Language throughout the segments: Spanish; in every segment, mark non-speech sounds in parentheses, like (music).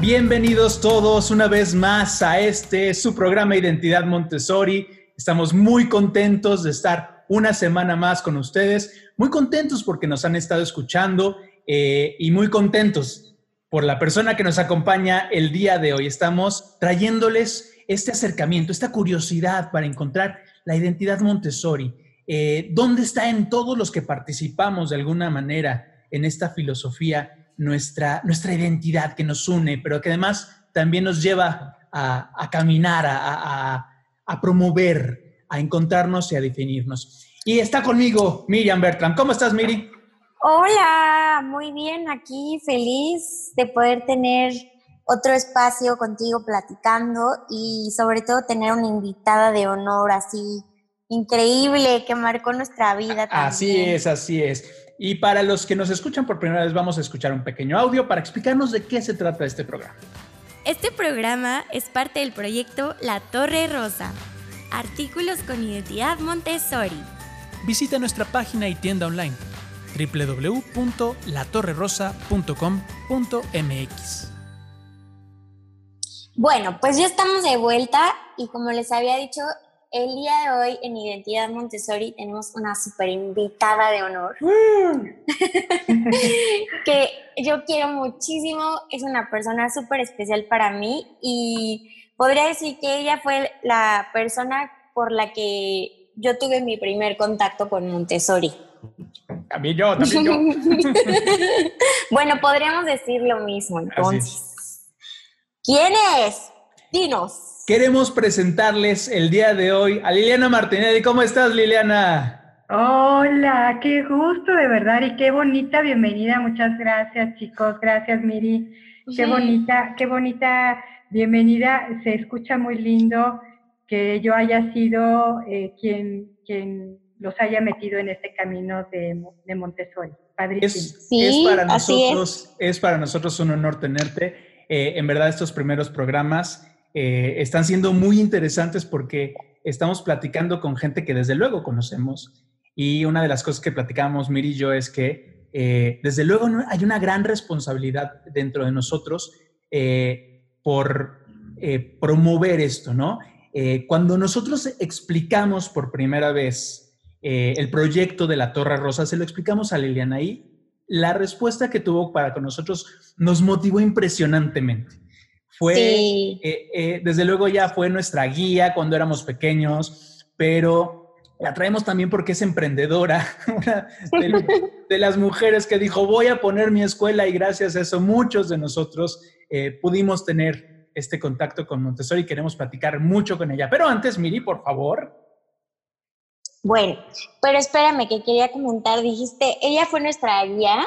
Bienvenidos todos una vez más a este su programa Identidad Montessori. Estamos muy contentos de estar una semana más con ustedes, muy contentos porque nos han estado escuchando eh, y muy contentos por la persona que nos acompaña el día de hoy. Estamos trayéndoles este acercamiento, esta curiosidad para encontrar la identidad Montessori. Eh, ¿Dónde está en todos los que participamos de alguna manera en esta filosofía nuestra, nuestra identidad que nos une, pero que además también nos lleva a, a caminar, a, a- a promover, a encontrarnos y a definirnos? Y está conmigo Miriam Bertram. ¿Cómo estás, Miri? Hola, muy bien, aquí feliz de poder tener otro espacio contigo platicando y sobre todo tener una invitada de honor así increíble que marcó nuestra vida. Así también. es, así es. Y para los que nos escuchan por primera vez, vamos a escuchar un pequeño audio para explicarnos de qué se trata este programa. Este programa es parte del proyecto La Torre Rosa. Artículos con identidad Montessori. visita nuestra página y tienda online www.latorrerosa.com.mx. Bueno, pues ya estamos de vuelta y como les había dicho, el día de hoy en Identidad Montessori tenemos una super invitada de honor (laughs) (laughs) que yo quiero muchísimo, es una persona súper especial para mí y podría decir que ella fue la persona por la que yo tuve mi primer contacto con Montessori. También yo, también yo. (laughs) bueno, podríamos decir lo mismo entonces. ¿Quién es? Dinos. Queremos presentarles el día de hoy a Liliana Martinelli. ¿Cómo estás, Liliana? Hola, qué gusto de verdad y qué bonita bienvenida. Muchas gracias, chicos. Gracias, Miri. Qué bonita, qué bonita bienvenida. Se escucha muy lindo que yo haya sido eh, quien, quien los haya metido en este camino de, de Montessori. Padrísimo. Es, Sí, es para así es. nosotros, es. para nosotros un honor tenerte. Eh, en verdad, estos primeros programas eh, están siendo muy interesantes porque estamos platicando con gente que desde luego conocemos. Y una de las cosas que platicábamos Miri y yo es que eh, desde luego hay una gran responsabilidad dentro de nosotros eh, por promover esto, ¿no? Cuando nosotros explicamos por primera vez el proyecto de la Torre Rosa, se lo explicamos a Liliana y la respuesta que tuvo para con nosotros nos motivó impresionantemente. Fue, Sí. eh, eh, desde luego ya fue nuestra guía cuando éramos pequeños, pero la traemos también porque es emprendedora, (laughs) una de, (laughs) de las mujeres que dijo, voy a poner mi escuela y gracias a eso muchos de nosotros eh, pudimos tener este contacto con Montessori y queremos platicar mucho con ella. Pero antes, Miri, por favor. Bueno, pero espérame que quería comentar, dijiste, ella fue nuestra guía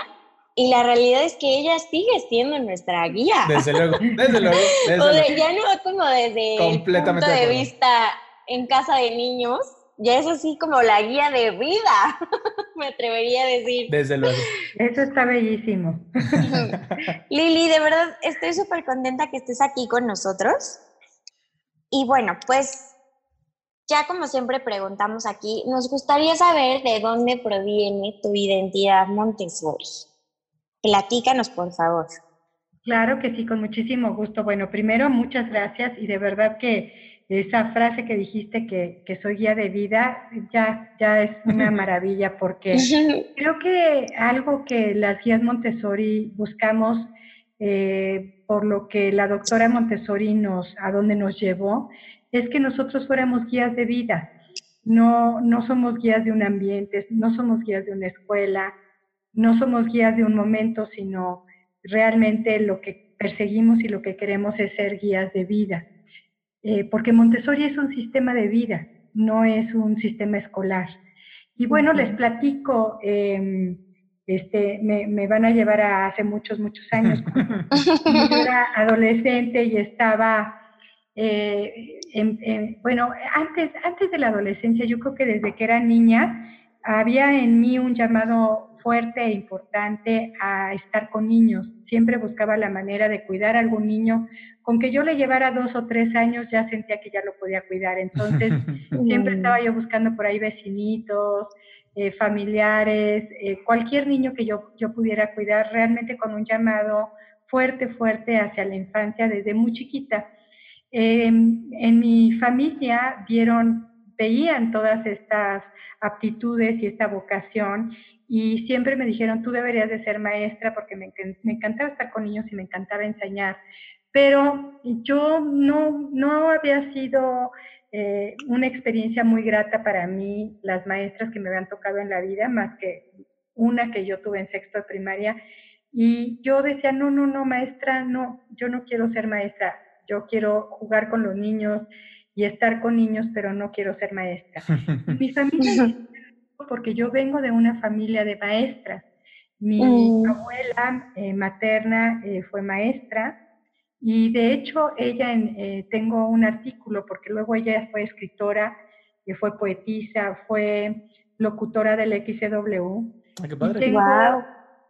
y la realidad es que ella sigue siendo nuestra guía. Desde luego, desde luego. (laughs) Desde o de- luego. ya no como desde el Completamente punto de vista en casa de niños, ya es así como la guía de vida, (laughs) me atrevería a decir. Desde luego. Eso está bellísimo. (laughs) Lili, de verdad estoy súper contenta que estés aquí con nosotros. Y bueno, pues ya como siempre preguntamos aquí, nos gustaría saber de dónde proviene tu identidad Montessori. Platícanos, por favor. Claro que sí, con muchísimo gusto. Bueno, primero, muchas gracias y de verdad que esa frase que dijiste que, que soy guía de vida ya, ya es una maravilla porque (laughs) creo que algo que las guías Montessori buscamos, eh, por lo que la doctora Montessori nos, a donde nos llevó, es que nosotros fuéramos guías de vida. No, no somos guías de un ambiente, no somos guías de una escuela, no somos guías de un momento, sino realmente lo que perseguimos y lo que queremos es ser guías de vida. Eh, porque Montessori es un sistema de vida, no es un sistema escolar. Y bueno, les platico, eh, este, me, me, van a llevar a hace muchos, muchos años. (laughs) yo era adolescente y estaba, eh, bueno, antes, antes de la adolescencia, yo creo que desde que era niña, había en mí un llamado fuerte e importante a estar con niños. Siempre buscaba la manera de cuidar a algún niño. Con que yo le llevara dos o tres años ya sentía que ya lo podía cuidar. Entonces, (laughs) siempre estaba yo buscando por ahí vecinitos, eh, familiares, eh, cualquier niño que yo, yo pudiera cuidar, realmente con un llamado fuerte, fuerte hacia la infancia desde muy chiquita. Em, en mi familia vieron, veían todas estas aptitudes y esta vocación y siempre me dijeron, tú deberías de ser maestra porque me, encantaba estar con niños y me encantaba enseñar. Pero yo no, no había sido eh, una experiencia muy grata para mí, las maestras que me habían tocado en la vida, más que una que yo tuve en sexto de primaria. Y yo decía, no, no, no, maestra, no, yo no quiero ser maestra, yo quiero jugar con los niños y estar con niños, pero no quiero ser maestra. (laughs) Mi familia, porque yo vengo de una familia de maestras. Mi mm. abuela eh, materna eh, fue maestra, y de hecho, ella, eh, tengo un artículo, porque luego ella fue escritora, fue poetisa, fue locutora del XW. Ah, qué padre.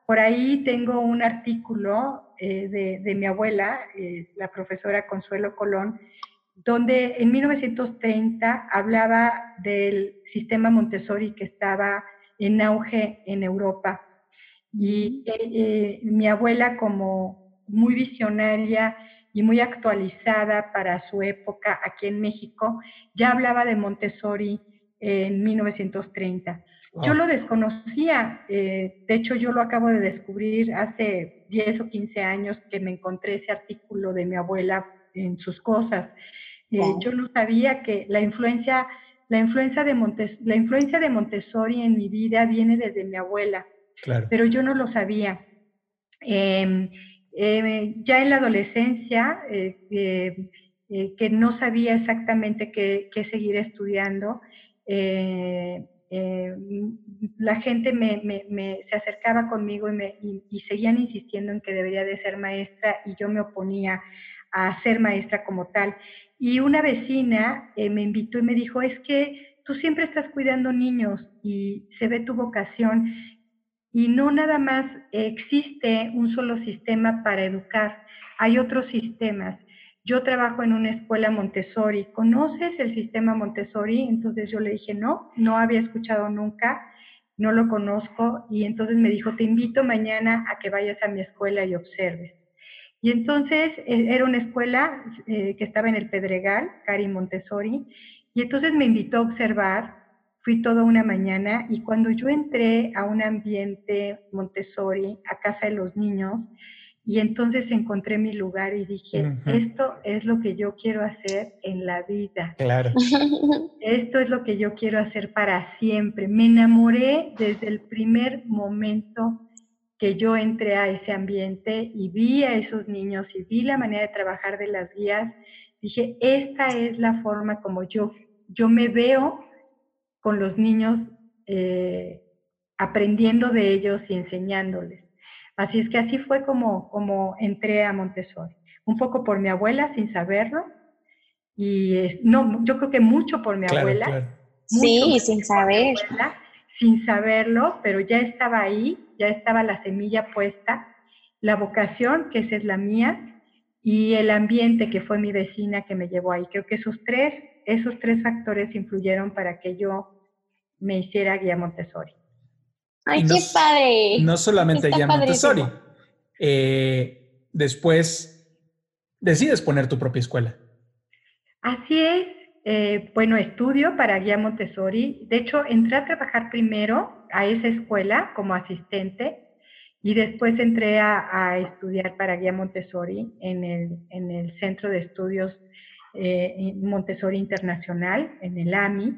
Por ahí tengo un artículo eh, de, de, mi abuela, eh, la profesora Consuelo Colón, donde en 1930 hablaba del sistema Montessori que estaba en auge en Europa. Y mi abuela como muy visionaria y muy actualizada para su época aquí en México, ya hablaba de Montessori en 1930. Yo lo desconocía, eh, de hecho yo lo acabo de descubrir hace 10 o 15 años que me encontré ese artículo de mi abuela en sus cosas. Eh, yo no sabía que la influencia, la, influencia de Montes, la influencia de Montessori en mi vida viene desde mi abuela, pero yo no lo sabía. Em, eh, ya en la adolescencia, eh, eh, que no sabía exactamente qué, seguir estudiando, la gente me, se acercaba conmigo y, me, y, seguían insistiendo en que debería de ser maestra y yo me oponía a ser maestra como tal. Y una vecina me invitó y me dijo, es que tú siempre estás cuidando niños y se ve tu vocación y no nada más existe un solo sistema para educar, hay otros sistemas. Yo trabajo en una escuela Montessori. ¿Conoces el sistema Montessori? Entonces yo le dije, no, no había escuchado nunca, no lo conozco. Y entonces me dijo, te invito mañana a que vayas a mi escuela y observes. Y entonces eh, era una escuela eh, que estaba en el Pedregal, Cari Montessori, y entonces me invitó a observar Fui toda una mañana y cuando yo entré a un ambiente Montessori, a casa de los niños, y entonces encontré mi lugar y dije, esto es lo que yo quiero hacer en la vida. Claro. (laughs) Esto es lo que yo quiero hacer para siempre. Me enamoré desde el primer momento que yo entré a ese ambiente y vi a esos niños y vi la manera de trabajar de las guías. Dije, esta es la forma como yo, yo me veo con los niños, eh, aprendiendo de ellos y enseñándoles. Así es que así fue como, como entré a Montessori. Un poco por mi abuela, sin saberlo. Y no, yo creo que mucho por mi abuela. Sí, sin saber. sin saberlo, pero ya estaba ahí, ya estaba la semilla puesta, la vocación, que esa es la mía, y el ambiente, que fue mi vecina que me llevó ahí. Creo que esos tres, esos tres factores influyeron para que yo me hiciera guía Montessori. ¡Ay, qué padre! No solamente guía Montessori. Eh, después decides poner tu propia escuela. Así es. Eh, bueno, estudio para guía Montessori. De hecho, entré a trabajar primero a esa escuela como asistente y después entré a, estudiar para guía Montessori en el, en el Centro de Estudios eh, Montessori Internacional, en el AMI.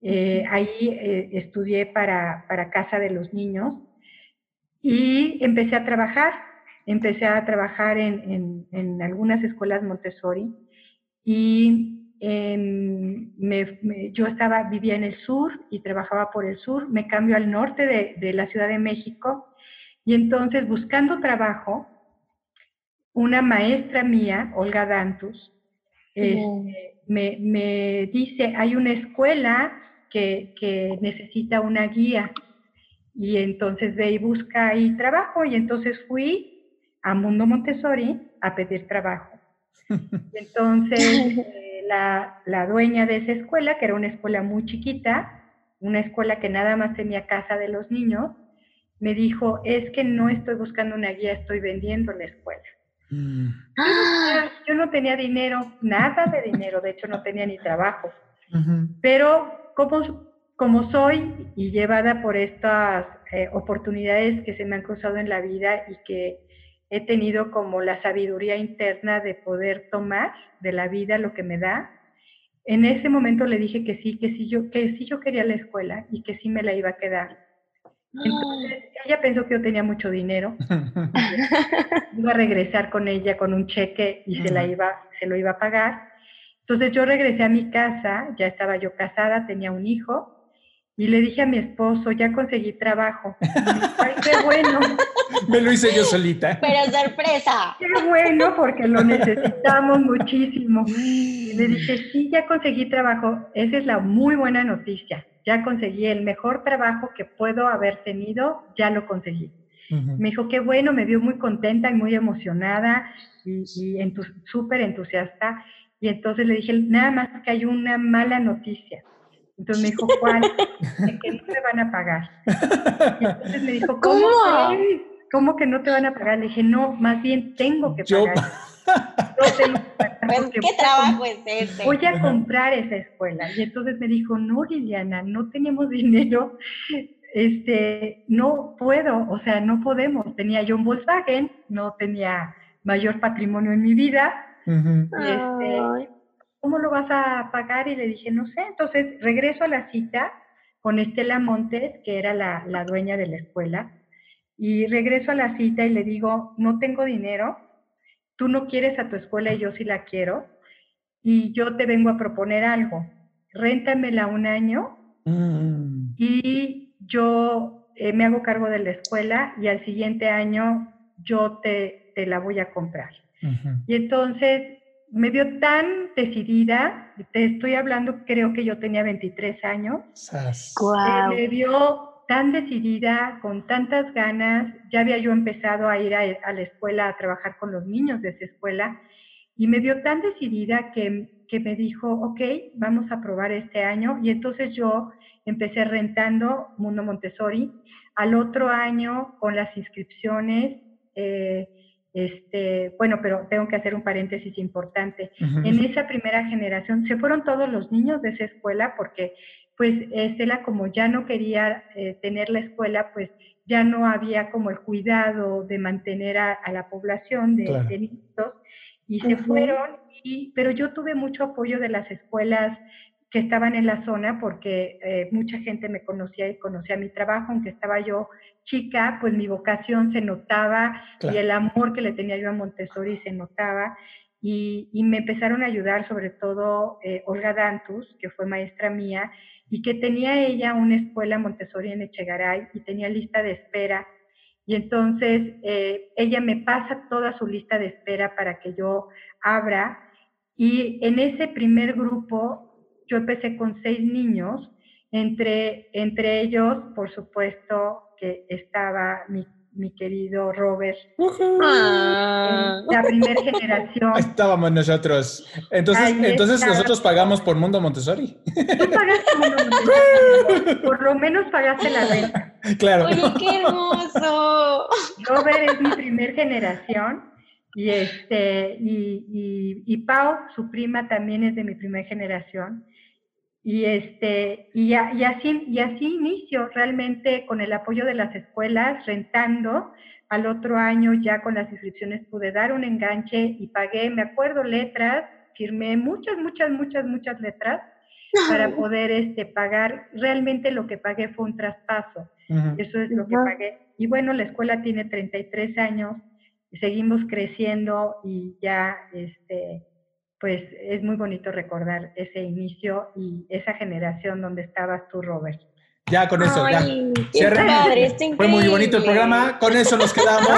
Eh, ahí eh, estudié para, para, Casa de los Niños y empecé a trabajar. Empecé a trabajar en, en, algunas escuelas Montessori y me- yo estaba, vivía en el sur y trabajaba por el sur, me cambio al norte de, de la Ciudad de México y entonces buscando trabajo, una maestra mía, Olga Dantus, este, me, me dice, hay una escuela que, que necesita una guía y entonces ve y busca ahí trabajo y entonces fui a Mundo Montessori a pedir trabajo. (laughs) Y entonces (laughs) la, la dueña de esa escuela, que era una escuela muy chiquita, una escuela que nada más tenía casa de los niños, me dijo, es que no estoy buscando una guía, estoy vendiendo la escuela. Mm. ¡Ah! Yo no tenía dinero, nada de dinero, de hecho no tenía ni trabajo. Pero como, como soy y llevada por estas eh, oportunidades que se me han cruzado en la vida y que he tenido como la sabiduría interna de poder tomar de la vida lo que me da, en ese momento le dije que sí, que sí yo, que sí yo quería la escuela y que sí me la iba a quedar. Entonces, ella pensó que yo tenía mucho dinero, (laughs) iba a regresar con ella con un cheque y se, la iba, se lo iba a pagar. Entonces yo regresé a mi casa, ya estaba yo casada, tenía un hijo, y le dije a mi esposo, ya conseguí trabajo. Ay, qué (laughs) bueno, Me lo hice yo solita. Pero sorpresa. qué bueno, porque lo necesitamos muchísimo. Y le dije, sí, ya conseguí trabajo. Esa es la muy buena noticia. Ya conseguí el mejor trabajo que puedo haber tenido, ya lo conseguí. Me dijo, qué bueno, me vio muy contenta y muy emocionada y, y entu- súper entusiasta. Y entonces le dije, nada más que hay una mala noticia. Entonces me dijo, ¿cuál? De que no me van a pagar. Y entonces me dijo, ¿cómo? ¿Cómo? ¿Cómo que no te van a pagar? Le dije, no, más bien tengo que pagar. (laughs) Yo tengo que pagar Pues, ¿qué trabajo es este? voy a comprar esa escuela. Y entonces me dijo, no, Liliana, no tenemos (laughs) dinero, este, no puedo, o sea, no podemos. Tenía yo un Volkswagen, no tenía mayor patrimonio en mi vida, Ujú. y este, Ay. ¿Cómo lo vas a pagar? Y le dije, no sé. Entonces regreso a la cita con Estela Montes, que era la, la dueña de la escuela, y regreso a la cita y le digo, no tengo dinero, tú no quieres a tu escuela y yo sí la quiero, y yo te vengo a proponer algo, réntamela un año Mm. y yo eh, me hago cargo de la escuela y al siguiente año yo te, te la voy a comprar. Y entonces me vio tan decidida, te estoy hablando, creo que yo tenía 23 años, eh, me vio tan decidida, con tantas ganas, ya había yo empezado a ir a, a la escuela a trabajar con los niños de esa escuela, y me vio tan decidida que, que me dijo, ok, vamos a probar este año, y entonces yo empecé rentando Mundo Montessori, al otro año con las inscripciones, eh, este, bueno, pero tengo que hacer un paréntesis importante. En esa primera generación se fueron todos los niños de esa escuela porque pues Estela como ya no quería eh, tener la escuela, pues ya no había como el cuidado de mantener a, a la población de, Claro. de niños y se fueron, y, pero yo tuve mucho apoyo de las escuelas que estaban en la zona porque eh, mucha gente me conocía y conocía mi trabajo, aunque estaba yo chica, pues mi vocación se notaba Claro. y el amor que le tenía yo a Montessori se notaba. Y, y me empezaron a ayudar sobre todo eh, Olga Dantus, que fue maestra mía y que tenía ella una escuela Montessori en Echegaray y tenía lista de espera. Y entonces eh, ella me pasa toda su lista de espera para que yo abra. Y en ese primer grupo yo empecé con seis niños, entre, entre ellos, por supuesto, que estaba mi, mi querido Robert, Ah. la primera generación. Ahí estábamos nosotros. Entonces, Ahí entonces nosotros pagamos por Mundo Montessori. Tú pagaste Mundo (laughs) Montessori, por lo menos pagaste la renta. claro. Oye, qué hermoso. Robert es mi primer generación y este y, y, y Pau, su prima, también es de mi primera generación. Y este y, a- y así y así inicio realmente con el apoyo de las escuelas rentando. Al otro año ya con las inscripciones pude dar un enganche y pagué, me acuerdo letras, firmé muchas muchas muchas muchas letras para poder este pagar. Realmente lo que pagué fue un traspaso. Eso es lo que pagué. Y bueno, la escuela tiene 33 años, y seguimos creciendo y ya este, pues es muy bonito recordar ese inicio y esa generación donde estabas tú, Robert. Ya con eso, ya. Ay, qué Cierren. padre, está Fue muy bonito el programa, con eso nos quedamos.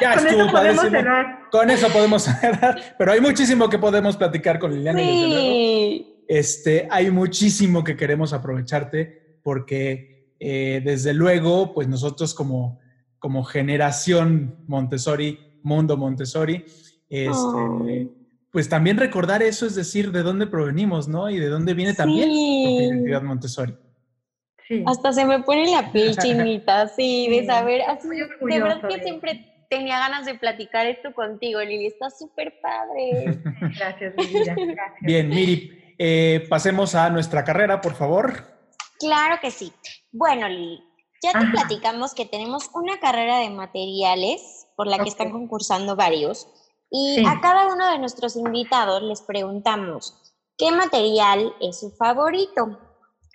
Ya Con estuvo eso podemos cerrar. Con eso podemos cerrar, pero hay muchísimo que podemos platicar con Liliana y desde luego, Sí. este, hay muchísimo que queremos aprovecharte porque eh, desde luego, pues nosotros como, como generación Montessori, mundo Montessori, este, Ay. Pues también recordar eso, es decir, de dónde provenimos, ¿no? Y de dónde viene también Sí. nuestra identidad Montessori. Sí. Hasta se me pone la piel chinita, (laughs) sí, de saber, así, muy de verdad que siempre tenía ganas de platicar esto contigo, Lili, está súper padre. (laughs) Gracias. Gracias. Bien, Miri, eh, pasemos a nuestra carrera, por favor. Claro que sí. Bueno, Lili, ya te Ajá. platicamos que tenemos una carrera de materiales por la que están concursando varios y Sí. a cada uno de nuestros invitados les preguntamos qué material es su favorito.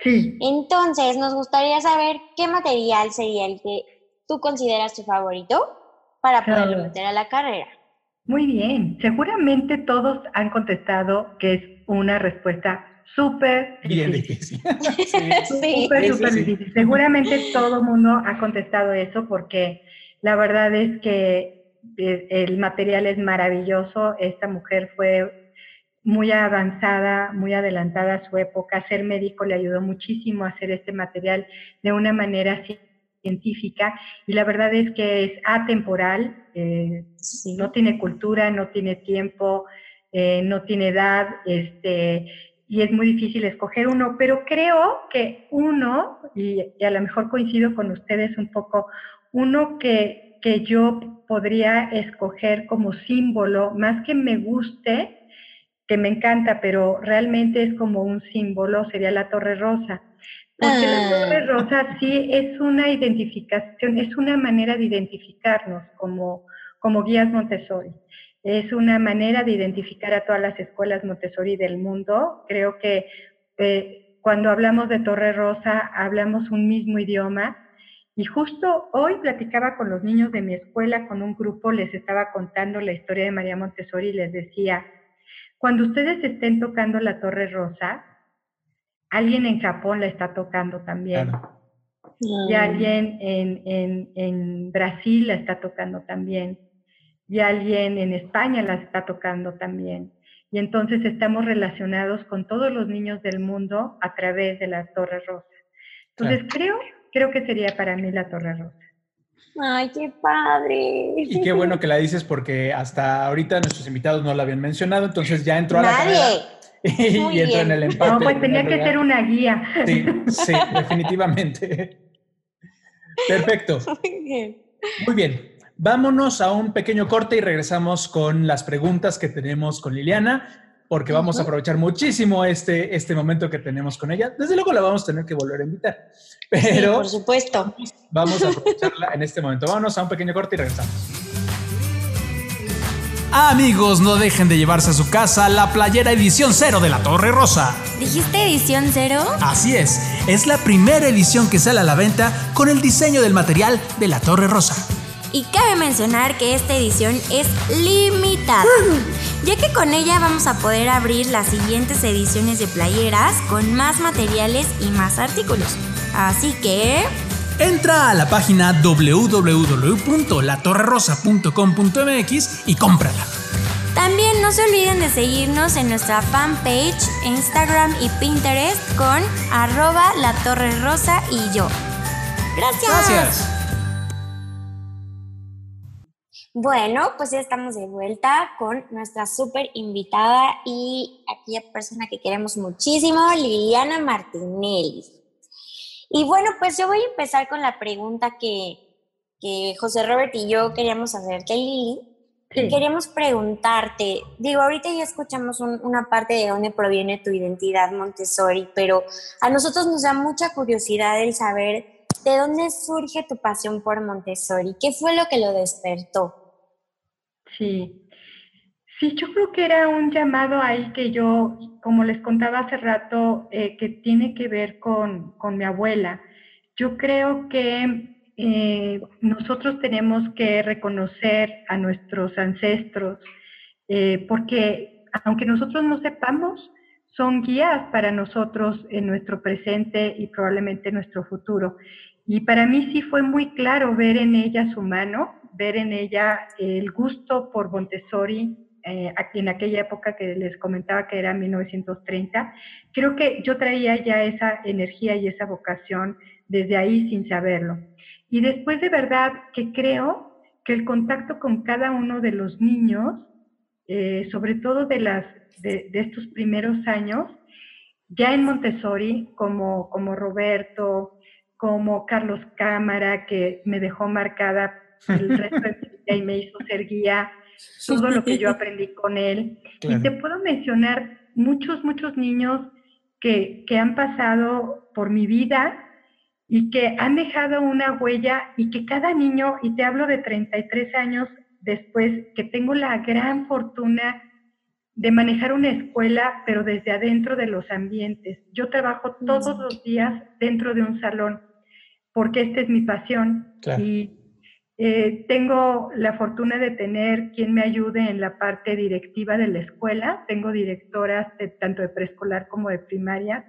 Sí. Entonces, nos gustaría saber qué material sería el que tú consideras tu favorito para poderlo Claro. meter a la carrera. Muy bien. Seguramente todos han contestado que es una respuesta súper Bien difícil. difícil. (laughs) Sí. Súper, Sí, sí, súper sí. difícil. Seguramente todo el mundo ha contestado eso porque la verdad es que el material es maravilloso. Esta mujer fue muy avanzada, muy adelantada a su época. Ser médico le ayudó muchísimo a hacer este material de una manera ci- científica y la verdad es que es atemporal, eh, Sí. no tiene cultura, no tiene tiempo, eh, no tiene edad, este, y es muy difícil escoger uno, pero creo que uno, y, y a lo mejor coincido con ustedes un poco, uno que, que yo podría escoger como símbolo, más que me guste, que me encanta, pero realmente es como un símbolo, sería la Torre Rosa. Porque la Ah. Torre Rosa sí es una identificación, es una manera de identificarnos como, como guías Montessori. Es una manera de identificar a todas las escuelas Montessori del mundo. Creo que eh, cuando hablamos de Torre Rosa hablamos un mismo idioma. Y justo hoy platicaba con los niños de mi escuela, con un grupo, les estaba contando la historia de María Montessori y les decía, cuando ustedes estén tocando la Torre Rosa, alguien en Japón la está tocando también. Claro. Y alguien en, en, en Brasil la está tocando también. Y alguien en España la está tocando también. Y entonces estamos relacionados con todos los niños del mundo a través de la Torre Rosa. Entonces creo, creo que sería para mí la Torre Rosa. Ay, qué padre. Y qué bueno que la dices porque hasta ahorita nuestros invitados no la habían mencionado, entonces ya entró a la Nadie. y, Muy entró en bien. el empate. No, pues en tenía que ser una guía. Sí, sí, definitivamente. Perfecto. (laughs) Muy bien. Muy bien. Vámonos a un pequeño corte y regresamos con las preguntas que tenemos con Liliana, porque vamos a aprovechar muchísimo este, este momento que tenemos con ella. Desde luego la vamos a tener que volver a invitar, Sí, pero por supuesto. vamos a aprovecharla en este momento. Vámonos a un pequeño corte y regresamos. Amigos, no dejen de llevarse a su casa la playera edición cero de la Torre Rosa. ¿Dijiste edición cero? Así es, es la primera edición que sale a la venta con el diseño del material de la Torre Rosa. Y cabe mencionar que esta edición es limitada, ya que con ella vamos a poder abrir las siguientes ediciones de playeras con más materiales y más artículos. Así que... Entra a la página www.latorrerosa.com.mx y cómprala. También no se olviden de seguirnos en nuestra fanpage, Instagram y Pinterest con arroba la torre rosa y yo. Gracias. Gracias. Bueno, pues ya estamos de vuelta con nuestra súper invitada y aquella persona que queremos muchísimo, Liliana Martinelli. Y bueno, pues yo voy a empezar con la pregunta que, que José Robert y yo queríamos hacerte, Lili. Y queríamos preguntarte, digo, ahorita ya escuchamos un- una parte de dónde proviene tu identidad Montessori, pero a nosotros nos da mucha curiosidad el saber de dónde surge tu pasión por Montessori, qué fue lo que lo despertó. Sí. Sí, yo creo que era un llamado ahí que yo, como les contaba hace rato, eh, que tiene que ver con, con mi abuela. Yo creo que eh, nosotros tenemos que reconocer a nuestros ancestros, eh, porque aunque nosotros no sepamos, son guías para nosotros en nuestro presente y probablemente en nuestro futuro. Y para mí sí fue muy claro ver en ella su mano, ver en ella el gusto por Montessori, eh, en aquella época que les comentaba que era 1930. Creo que yo traía ya esa energía y esa vocación desde ahí sin saberlo. Y después de verdad que creo que el contacto con cada uno de los niños, eh, sobre todo de, las, de, estos primeros años, ya en Montessori, como, como Roberto, como Carlos Cámara, que me dejó marcada el (laughs) resto de mi vida y me hizo ser guía, todo lo que yo aprendí con él. Y te puedo mencionar muchos, muchos niños que, que han pasado por mi vida y que han dejado una huella y que cada niño, y te hablo de 33 años después, que tengo la gran fortuna de manejar una escuela, pero desde adentro de los ambientes. Yo trabajo todos los días dentro de un salón, porque esta es mi pasión. Y eh, tengo la fortuna de tener quien me ayude en la parte directiva de la escuela. Tengo directoras tanto de preescolar como de primaria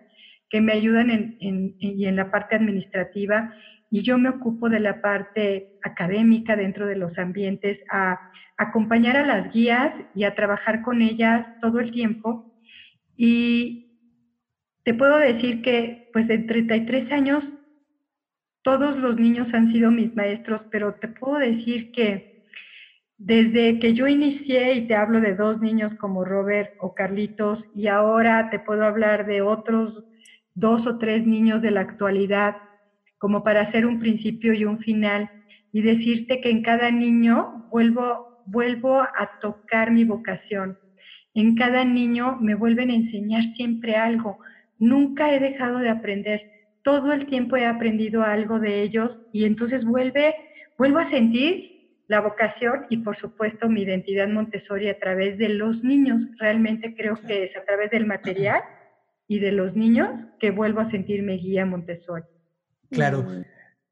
que me ayudan en, y en la parte administrativa y yo me ocupo de la parte académica dentro de los ambientes, a acompañar a las guías y a trabajar con ellas todo el tiempo. Y te puedo decir que pues en 33 años todos los niños han sido mis maestros, pero te puedo decir que desde que yo inicié, y te hablo de dos niños como Robert o Carlitos, y ahora te puedo hablar de otros dos o tres niños de la actualidad, como para hacer un principio y un final, y decirte que en cada niño vuelvo, vuelvo a tocar mi vocación. En cada niño me vuelven a enseñar siempre algo. Nunca he dejado de aprender. Todo el tiempo he aprendido algo de ellos y entonces vuelve, vuelvo a sentir la vocación y por supuesto mi identidad Montessori a través de los niños. Realmente creo que es a través del material y de los niños que vuelvo a sentirme guía Montessori. Claro.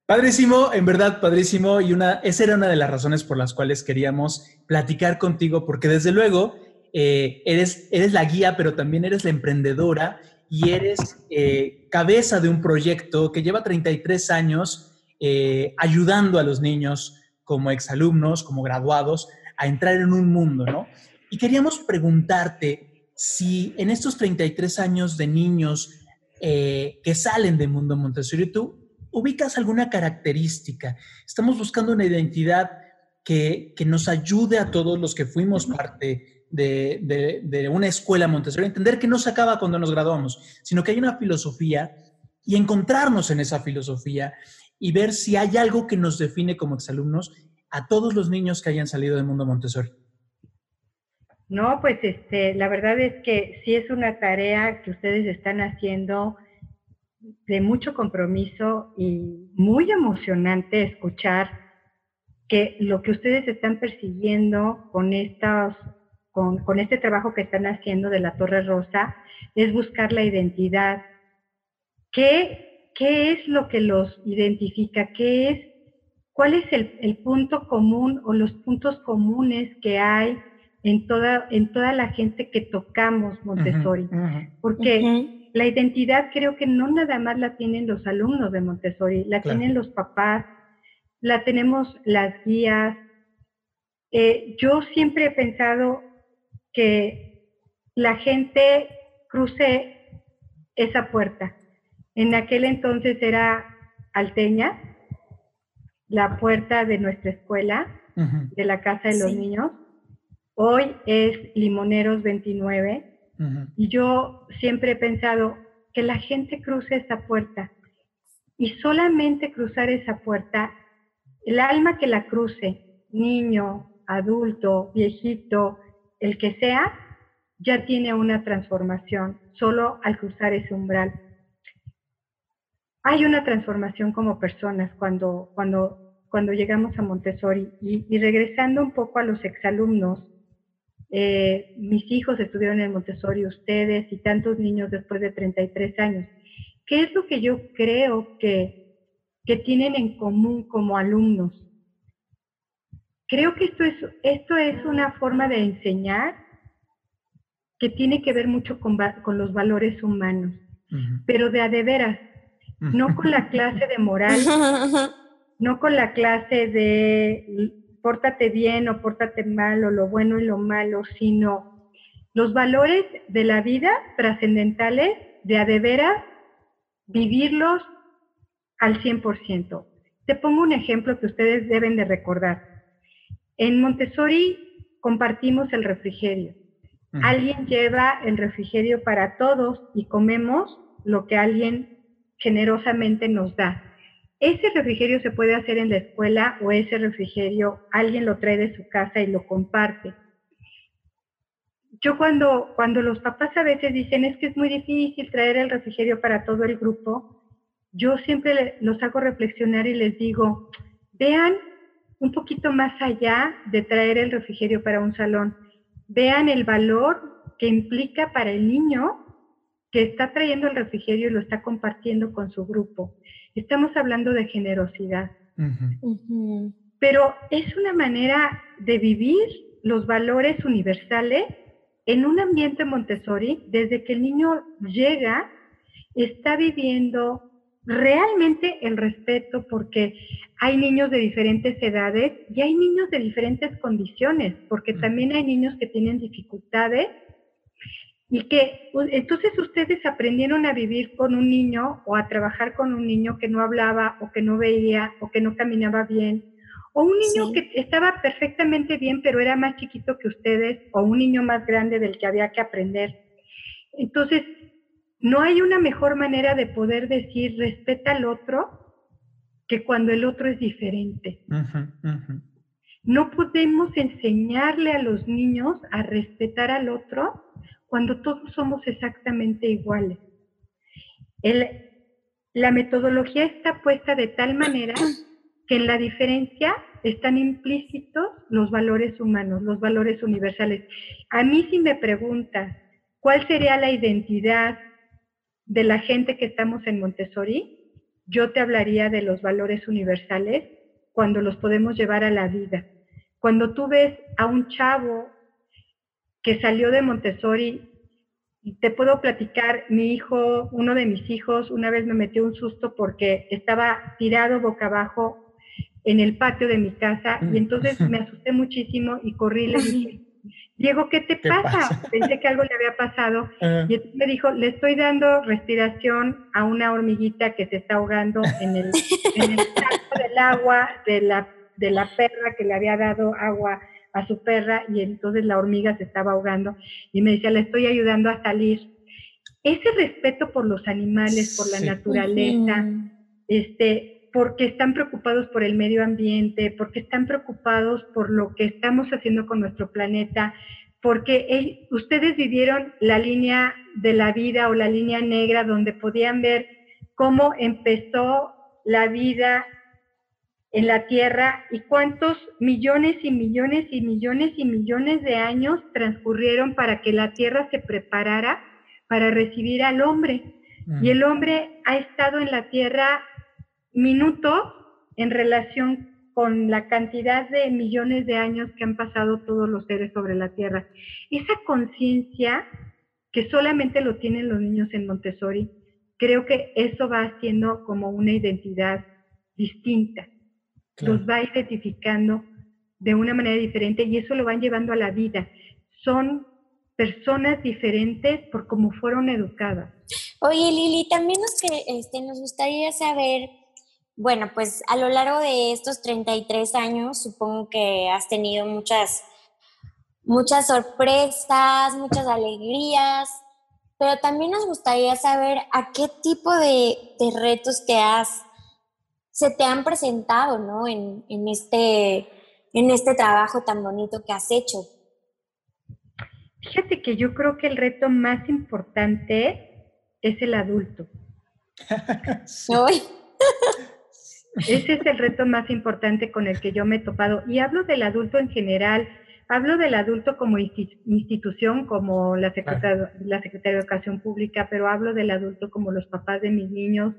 Padrísimo, en verdad padrísimo, y una, esa era una de las razones por las cuales queríamos platicar contigo, porque desde luego eh, eres, eres la guía, pero también eres la emprendedora y eres eh, cabeza de un proyecto que lleva 33 años eh, ayudando a los niños como exalumnos, como graduados, a entrar en un mundo, ¿no? Y queríamos preguntarte, si en estos 33 años de niños eh, que salen de Mundo Montessori, tú ubicas alguna característica. Estamos buscando una identidad que, nos ayude a todos los que fuimos parte de, una escuela Montessori, entender que no se acaba cuando nos graduamos, sino que hay una filosofía y encontrarnos en esa filosofía y ver si hay algo que nos define como exalumnos a todos los niños que hayan salido de Mundo Montessori. No, pues este, la verdad es que sí es una tarea que ustedes están haciendo de mucho compromiso y muy emocionante escuchar que lo que ustedes están persiguiendo con estos, con, con este trabajo que están haciendo de la Torre Rosa es buscar la identidad. ¿Qué, qué es lo que los identifica? ¿Qué es, cuál es el, el punto común o los puntos comunes que hay en toda, en toda la gente que tocamos Montessori, porque la identidad creo que no nada más la tienen los alumnos de Montessori, la tienen los papás, la tenemos las guías. Eh, yo siempre he pensado que la gente cruce esa puerta. En aquel entonces era Alteña, la puerta de nuestra escuela, de la casa de los niños. Hoy es Limoneros 29 y yo siempre he pensado que la gente cruce esa puerta. Y solamente cruzar esa puerta, el alma que la cruce, niño, adulto, viejito, el que sea, ya tiene una transformación solo al cruzar ese umbral. Hay una transformación como personas cuando, cuando, cuando llegamos a Montessori y, regresando un poco a los exalumnos, eh, mis hijos estuvieron en Montessori, ustedes y tantos niños después de 33 años. ¿Qué es lo que yo creo que, que tienen en común como alumnos? Creo que esto es, esto es una forma de enseñar que tiene que ver mucho con, con los valores humanos, pero de a de veras, no con la clase de moral, (laughs) no con la clase de pórtate bien o pórtate mal o lo bueno y lo malo, sino los valores de la vida trascendentales de a de veras vivirlos al 100%. Te pongo un ejemplo que ustedes deben de recordar. En Montessori compartimos el refrigerio. Alguien lleva el refrigerio para todos y comemos lo que alguien generosamente nos da. Ese refrigerio se puede hacer en la escuela o ese refrigerio alguien lo trae de su casa y lo comparte. Yo cuando, cuando los papás a veces dicen es que es muy difícil traer el refrigerio para todo el grupo, yo siempre los hago reflexionar y les digo, vean un poquito más allá de traer el refrigerio para un salón, vean el valor que implica para el niño que está trayendo el refrigerio y lo está compartiendo con su grupo. Estamos hablando de generosidad. Pero es una manera de vivir los valores universales en un ambiente Montessori, desde que el niño llega, está viviendo realmente el respeto porque hay niños de diferentes edades y hay niños de diferentes condiciones, porque también hay niños que tienen dificultades y que entonces ustedes aprendieron a vivir con un niño o a trabajar con un niño que no hablaba o que no veía o que no caminaba bien, o un niño que estaba perfectamente bien pero era más chiquito que ustedes, o un niño más grande del que había que aprender. Entonces, no hay una mejor manera de poder decir respeta al otro que cuando el otro es diferente. No podemos enseñarle a los niños a respetar al otro cuando todos somos exactamente iguales. la metodología está puesta de tal manera que en la diferencia están implícitos los valores humanos, los valores universales. A mí si me preguntas cuál sería la identidad de la gente que estamos en Montessori, yo te hablaría de los valores universales cuando los podemos llevar a la vida. Cuando tú ves a un chavo que salió de Montessori, y te puedo platicar, mi hijo, uno de mis hijos, una vez me metió un susto porque estaba tirado boca abajo en el patio de mi casa y entonces (laughs) me asusté muchísimo y corrí y le dije, Diego, ¿qué te pasa? (laughs) Pensé que algo le había pasado. Ah. Y me dijo, le estoy dando respiración a una hormiguita que se está ahogando en el, en el del agua de la, de la perra que le había dado agua a su perra y entonces la hormiga se estaba ahogando y me decía, le estoy ayudando a salir. Ese respeto por los animales, por la naturaleza, este, porque están preocupados por el medio ambiente, porque están preocupados por lo que estamos haciendo con nuestro planeta, porque ustedes vivieron la línea de la vida o la línea negra donde podían ver cómo empezó la vida en la Tierra y cuántos millones y millones y millones y millones de años transcurrieron para que la Tierra se preparara para recibir al hombre. Y el hombre ha estado en la Tierra minutos en relación con la cantidad de millones de años que han pasado todos los seres sobre la Tierra. Esa conciencia que solamente lo tienen los niños en Montessori, creo que eso va haciendo como una identidad distinta. Los va identificando de una manera diferente y eso lo van llevando a la vida. Son personas diferentes por cómo fueron educadas. Oye, Lili, también nos, que, este, nos gustaría saber bueno, pues a lo largo de estos 33 años supongo que has tenido muchas, muchas sorpresas, muchas alegrías, pero también nos gustaría saber a qué tipo de, retos te has, se te han presentado, ¿no? En, en, este, en este trabajo tan bonito que has hecho. Fíjate que yo creo que el reto más importante es el adulto. (laughs) sí. Ese es el reto más importante con el que yo me he topado. Y hablo del adulto en general, hablo del adulto como institución, como la Secretaría, la Secretaría de Educación Pública, pero hablo del adulto como los papás de mis niños.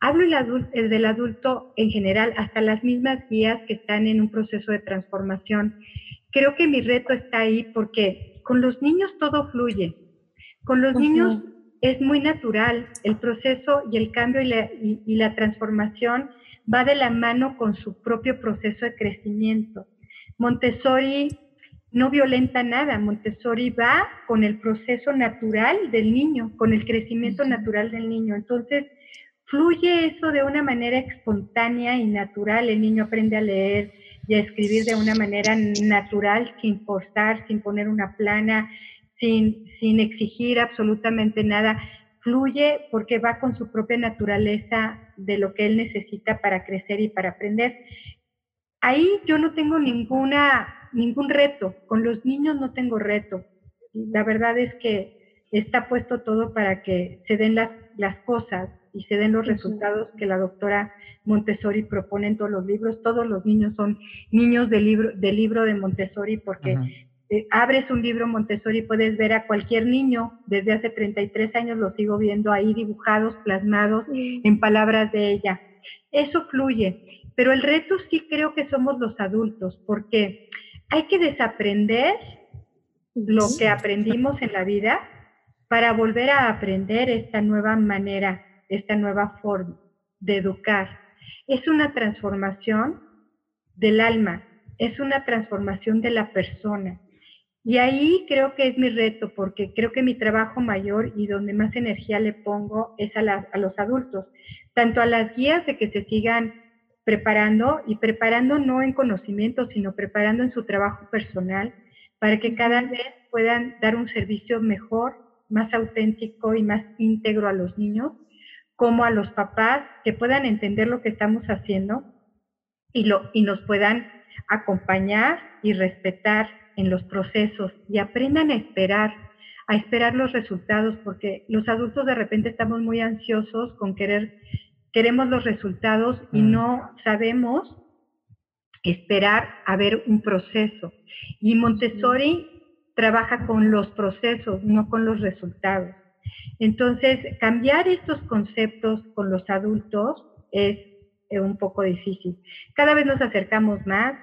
Hablo el del adulto en general, hasta las mismas guías que están en un proceso de transformación. Creo que mi reto está ahí porque con los niños todo fluye. Con los niños es muy natural. El proceso y el cambio y la, transformación va de la mano con su propio proceso de crecimiento. Montessori no violenta nada. Montessori va con el proceso natural del niño, con el crecimiento natural del niño. Entonces, fluye eso de una manera espontánea y natural. El niño aprende a leer y a escribir de una manera natural, sin forzar, sin poner una plana, sin, sin exigir absolutamente nada. Fluye porque va con su propia naturaleza de lo que él necesita para crecer y para aprender. Ahí yo no tengo ninguna, ningún reto. Con los niños no tengo reto. La verdad es que está puesto todo para que se den las, las cosas y se den los resultados que la doctora Montessori propone en todos los libros. Todos los niños son niños del libro, del libro de Montessori porque eh, abres un libro Montessori y puedes ver a cualquier niño. Desde hace 33 años lo sigo viendo ahí dibujados, plasmados en palabras de ella. Eso fluye. Pero el reto sí creo que somos los adultos porque hay que desaprender lo que aprendimos en la vida para volver a aprender esta nueva manera esta nueva forma de educar. Es una transformación del alma, es una transformación de la persona. Y ahí creo que es mi reto, porque creo que mi trabajo mayor y donde más energía le pongo es a, a los adultos, tanto a las guías de que se sigan preparando y preparando no en conocimiento, sino preparando en su trabajo personal para que cada vez puedan dar un servicio mejor, más auténtico y más íntegro a los niños como a los papás que puedan entender lo que estamos haciendo y, lo, y nos puedan acompañar y respetar en los procesos y aprendan a esperar, a esperar los resultados, porque los adultos de repente estamos muy ansiosos con querer, queremos los resultados y mm. no sabemos esperar a ver un proceso. Y Montessori trabaja con los procesos, no con los resultados. Entonces, cambiar estos conceptos con los adultos es eh, un poco difícil. Cada vez nos acercamos más.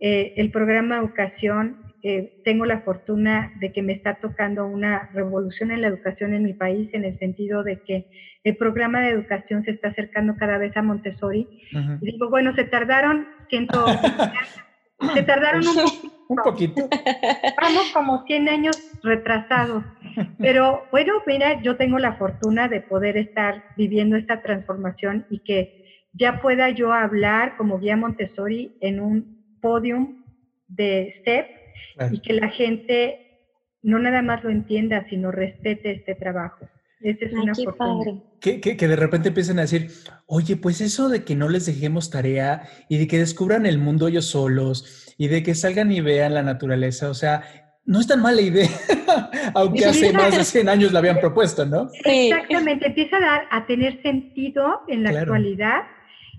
Eh, el programa Educación, eh, tengo la fortuna de que me está tocando una revolución en la educación en mi país, en el sentido de que el programa de educación se está acercando cada vez a Montessori. Y digo, bueno, se tardaron ciento... (laughs) se tardaron un poquito. un poquito. Vamos como 100 años retrasados. Pero bueno, mira, yo tengo la fortuna de poder estar viviendo esta transformación y que ya pueda yo hablar como guía Montessori en un podium de STEP y que la gente no nada más lo entienda, sino respete este trabajo. Esa es una fortuna. Que, que, que, de repente empiecen a decir, oye, pues eso de que no les dejemos tarea y de que descubran el mundo ellos solos y de que salgan y vean la naturaleza, o sea, no es tan mala idea, (laughs) aunque hace más de 100 años la habían propuesto, ¿no? Exactamente, empieza a, dar, a tener sentido en la actualidad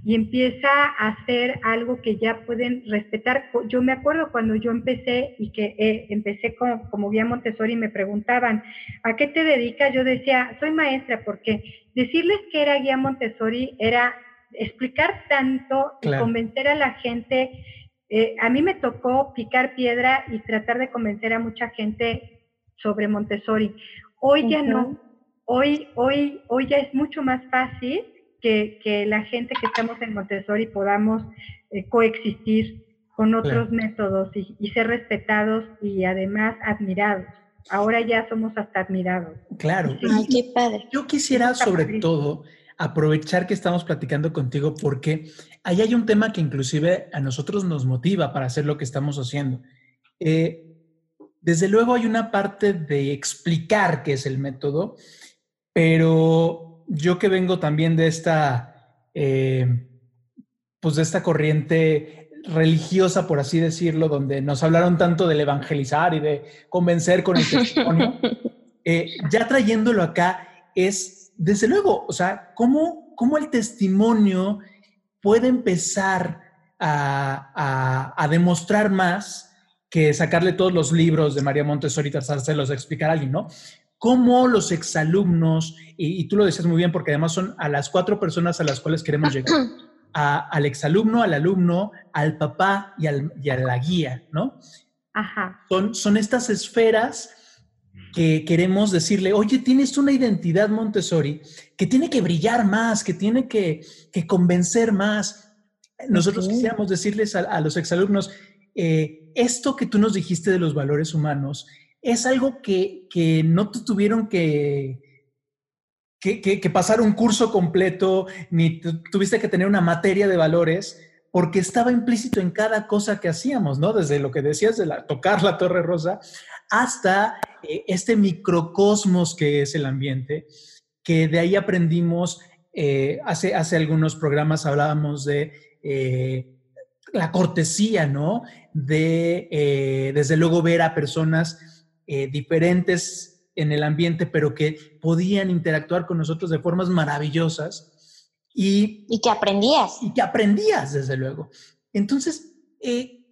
y empieza a hacer algo que ya pueden respetar. Yo me acuerdo cuando yo empecé y que eh, empecé como, como guía Montessori y me preguntaban, ¿a qué te dedicas? Yo decía, soy maestra, porque decirles que era guía Montessori era explicar tanto y convencer a la gente eh, a mí me tocó picar piedra y tratar de convencer a mucha gente sobre Montessori. Hoy ya no. Hoy, hoy, hoy ya es mucho más fácil que, que la gente que estamos en Montessori podamos eh, coexistir con otros métodos y, y, ser respetados y además admirados. Ahora ya somos hasta admirados. Claro. Ay, qué padre. Yo quisiera sobre todo aprovechar que estamos platicando contigo porque ahí hay un tema que inclusive a nosotros nos motiva para hacer lo que estamos haciendo. Eh, desde luego hay una parte de explicar qué es el método, pero yo que vengo también de esta, eh, pues de esta corriente religiosa, por así decirlo, donde nos hablaron tanto del evangelizar y de convencer con el (laughs) testimonio, eh, ya trayéndolo acá es desde luego, o sea, ¿cómo, cómo el testimonio puede empezar a, demostrar más que sacarle todos los libros de María Montessori y tratárselos de explicar a alguien, ¿no? Cómo los exalumnos, y, tú lo decías muy bien porque además son a las cuatro personas a las cuales queremos llegar, (clears throat) al exalumno, al alumno, al papá y, al, y a la guía, ¿no? Ajá. Son, son estas esferas que queremos decirle, oye, tienes una identidad Montessori que tiene que brillar más, que tiene que, que convencer más. Nosotros quisiéramos decirles a, los exalumnos, eh, esto que tú nos dijiste de los valores humanos es algo que, que no te tuvieron que, que, que, pasar un curso completo, ni tuviste que tener una materia de valores, porque estaba implícito en cada cosa que hacíamos, ¿no? Desde lo que decías de la, tocar la Torre Rosa hasta eh, este microcosmos que es el ambiente, que de ahí aprendimos, eh, hace, hace algunos programas hablábamos de eh, la cortesía, ¿no? De, desde luego, ver a personas diferentes en el ambiente, pero que podían interactuar con nosotros de formas maravillosas y, que aprendías. Y que aprendías, desde luego. Entonces, eh,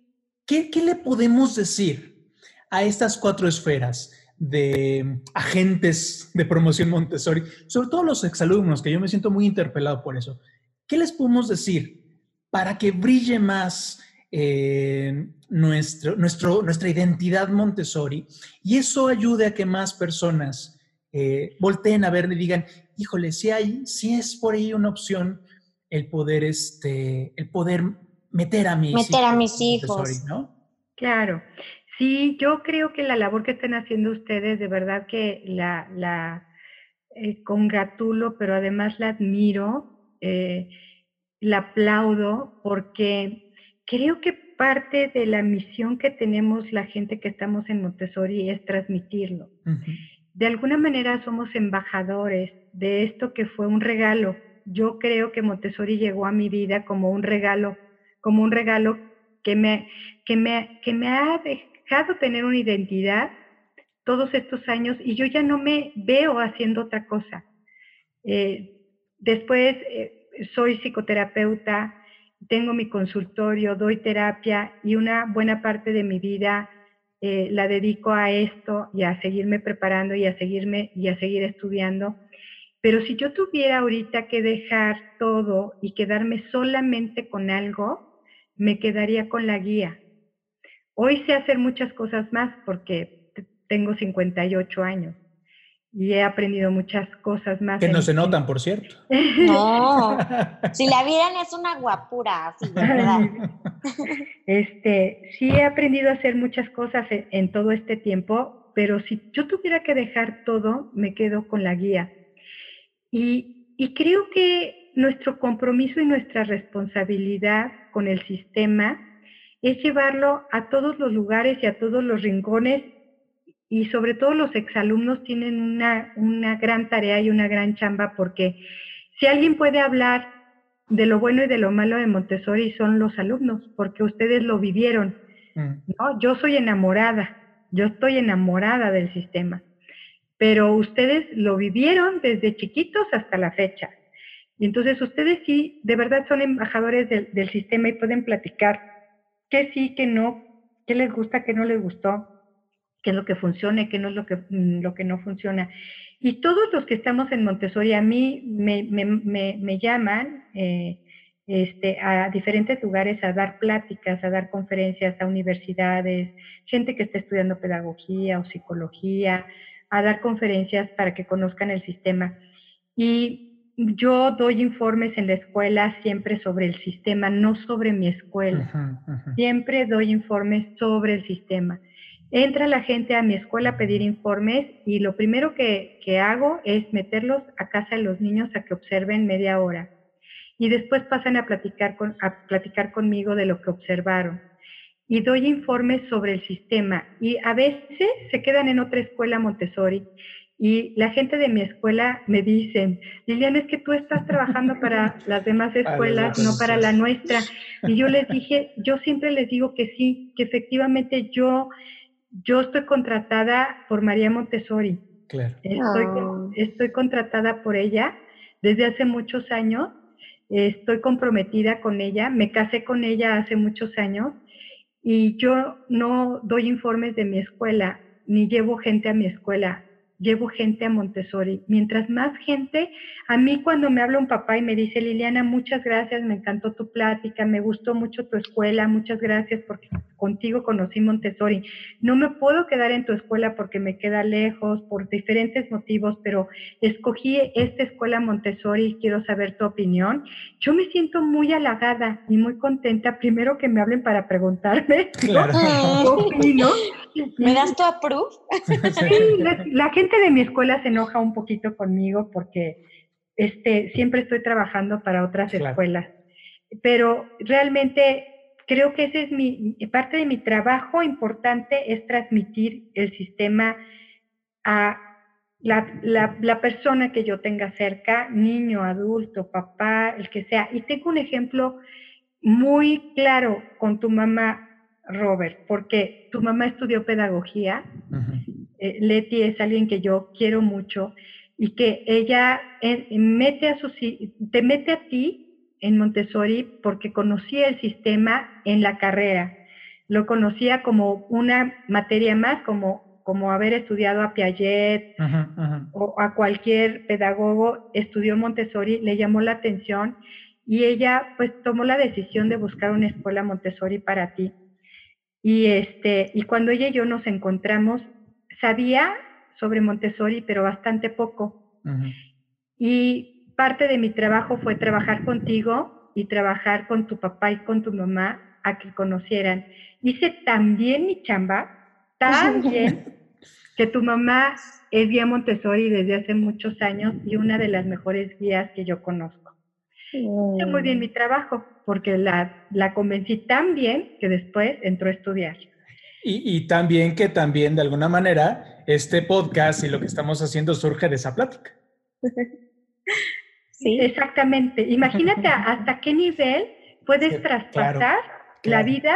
¿qué, le podemos decir a estas cuatro esferas de agentes de promoción Montessori, sobre todo los exalumnos, que yo me siento muy interpelado por eso? ¿Qué les podemos decir para que brille más eh, nuestro, nuestro, nuestra identidad Montessori y eso ayude a que más personas eh, volteen a ver y digan, híjole, si hay, si es por ahí una opción el poder, este, el poder meter a mis meter hijos, a mis hijos, ¿no? Claro. Sí, yo creo que la labor que están haciendo ustedes, de verdad que la, la eh, congratulo, pero además la admiro, eh, la aplaudo, porque creo que parte de la misión que tenemos la gente que estamos en Montessori es transmitirlo. De alguna manera somos embajadores de esto que fue un regalo. Yo creo que Montessori llegó a mi vida como un regalo, como un regalo que me, que me, que me ha dejado tener una identidad todos estos años y yo ya no me veo haciendo otra cosa. Eh, después eh, soy psicoterapeuta, tengo mi consultorio, doy terapia y una buena parte de mi vida eh, la dedico a esto y a seguirme preparando y a seguirme y a seguir estudiando. Pero si yo tuviera ahorita que dejar todo y quedarme solamente con algo, me quedaría con la guía. Hoy sé hacer muchas cosas más porque tengo 58 años y he aprendido muchas cosas más. Que no se notan, por cierto. (laughs) No, (laughs) si la vieran es una guapura, así, ¿verdad? Este, sí he aprendido a hacer muchas cosas en, en todo este tiempo, pero si yo tuviera que dejar todo, me quedo con la guía. Y, creo que nuestro compromiso y nuestra responsabilidad con el sistema es llevarlo a todos los lugares y a todos los rincones y sobre todo los exalumnos tienen una, una gran tarea y una gran chamba porque si alguien puede hablar de lo bueno y de lo malo de Montessori son los alumnos, porque ustedes lo vivieron. Mm. ¿no? Yo soy enamorada, yo estoy enamorada del sistema pero ustedes lo vivieron desde chiquitos hasta la fecha. Y entonces ustedes sí, de verdad son embajadores del, sistema y pueden platicar qué sí, qué no, qué les gusta, qué no les gustó, qué es lo que funciona y qué no es lo que, mm, lo que no funciona. Y todos los que estamos en Montessori, a mí me, me, me, llaman eh, este, a diferentes lugares a dar pláticas, a dar conferencias a universidades, gente que está estudiando pedagogía o psicología, a dar conferencias para que conozcan el sistema. Y yo doy informes en la escuela siempre sobre el sistema, no sobre mi escuela. Siempre doy informes sobre el sistema. Entra la gente a mi escuela a pedir informes y lo primero que, que hago es meterlos a casa de los niños a que observen media hora. Y después pasan a platicar, con, a platicar conmigo de lo que observaron y doy informes sobre el sistema y a veces se quedan en otra escuela Montessori y la gente de mi escuela me dicen, Liliana, es que tú estás trabajando para las demás (laughs) escuelas, no para la nuestra. Y yo les dije, yo siempre les digo que sí, que efectivamente yo, yo estoy contratada por María Montessori. Claro. Estoy, ah. estoy contratada por ella desde hace muchos años. Estoy comprometida con ella. Me casé con ella hace muchos años y yo no doy informes de mi escuela, ni llevo gente a mi escuela. Llevo gente a Montessori. Mientras más gente, a mí cuando me habla un papá y me dice, Liliana, muchas gracias, me encantó tu plática, me gustó mucho tu escuela, muchas gracias porque contigo conocí Montessori. No me puedo quedar en tu escuela porque me queda lejos, por diferentes motivos, pero escogí esta escuela Montessori y quiero saber tu opinión. Yo me siento muy halagada y muy contenta, primero que me hablen para preguntarme Claro. qué opino. ¿Me das tu approve? Sí, la, la gente de mi escuela se enoja un poquito conmigo porque este, siempre estoy trabajando para otras Claro. escuelas. Pero realmente creo que ese es mi, parte de mi trabajo importante es transmitir el sistema a la, la, la persona que yo tenga cerca, niño, adulto, papá, el que sea. Y tengo un ejemplo muy claro con tu mamá, Robert, porque tu mamá estudió pedagogía. Eh, Leti es alguien que yo quiero mucho y que ella mete a sus, te mete a ti en Montessori porque conocía el sistema en la carrera. Lo conocía como una materia más, como, como haber estudiado a Piaget o a cualquier pedagogo, estudió Montessori, le llamó la atención y ella pues tomó la decisión de buscar una escuela Montessori para ti. Y este, y cuando ella y yo nos encontramos, sabía sobre Montessori, pero bastante poco. Y parte de mi trabajo fue trabajar contigo y trabajar con tu papá y con tu mamá a que conocieran. Hice tan bien mi chamba, (laughs) tan bien, que tu mamá es guía Montessori desde hace muchos años y una de las mejores guías que yo conozco. Hice muy bien mi trabajo porque la, la convencí tan bien que después entró a estudiar. Y, y también que también de alguna manera este podcast y lo que estamos haciendo surge de esa plática. Sí. Exactamente. Imagínate hasta qué nivel puedes Sí, traspasar claro, la claro. vida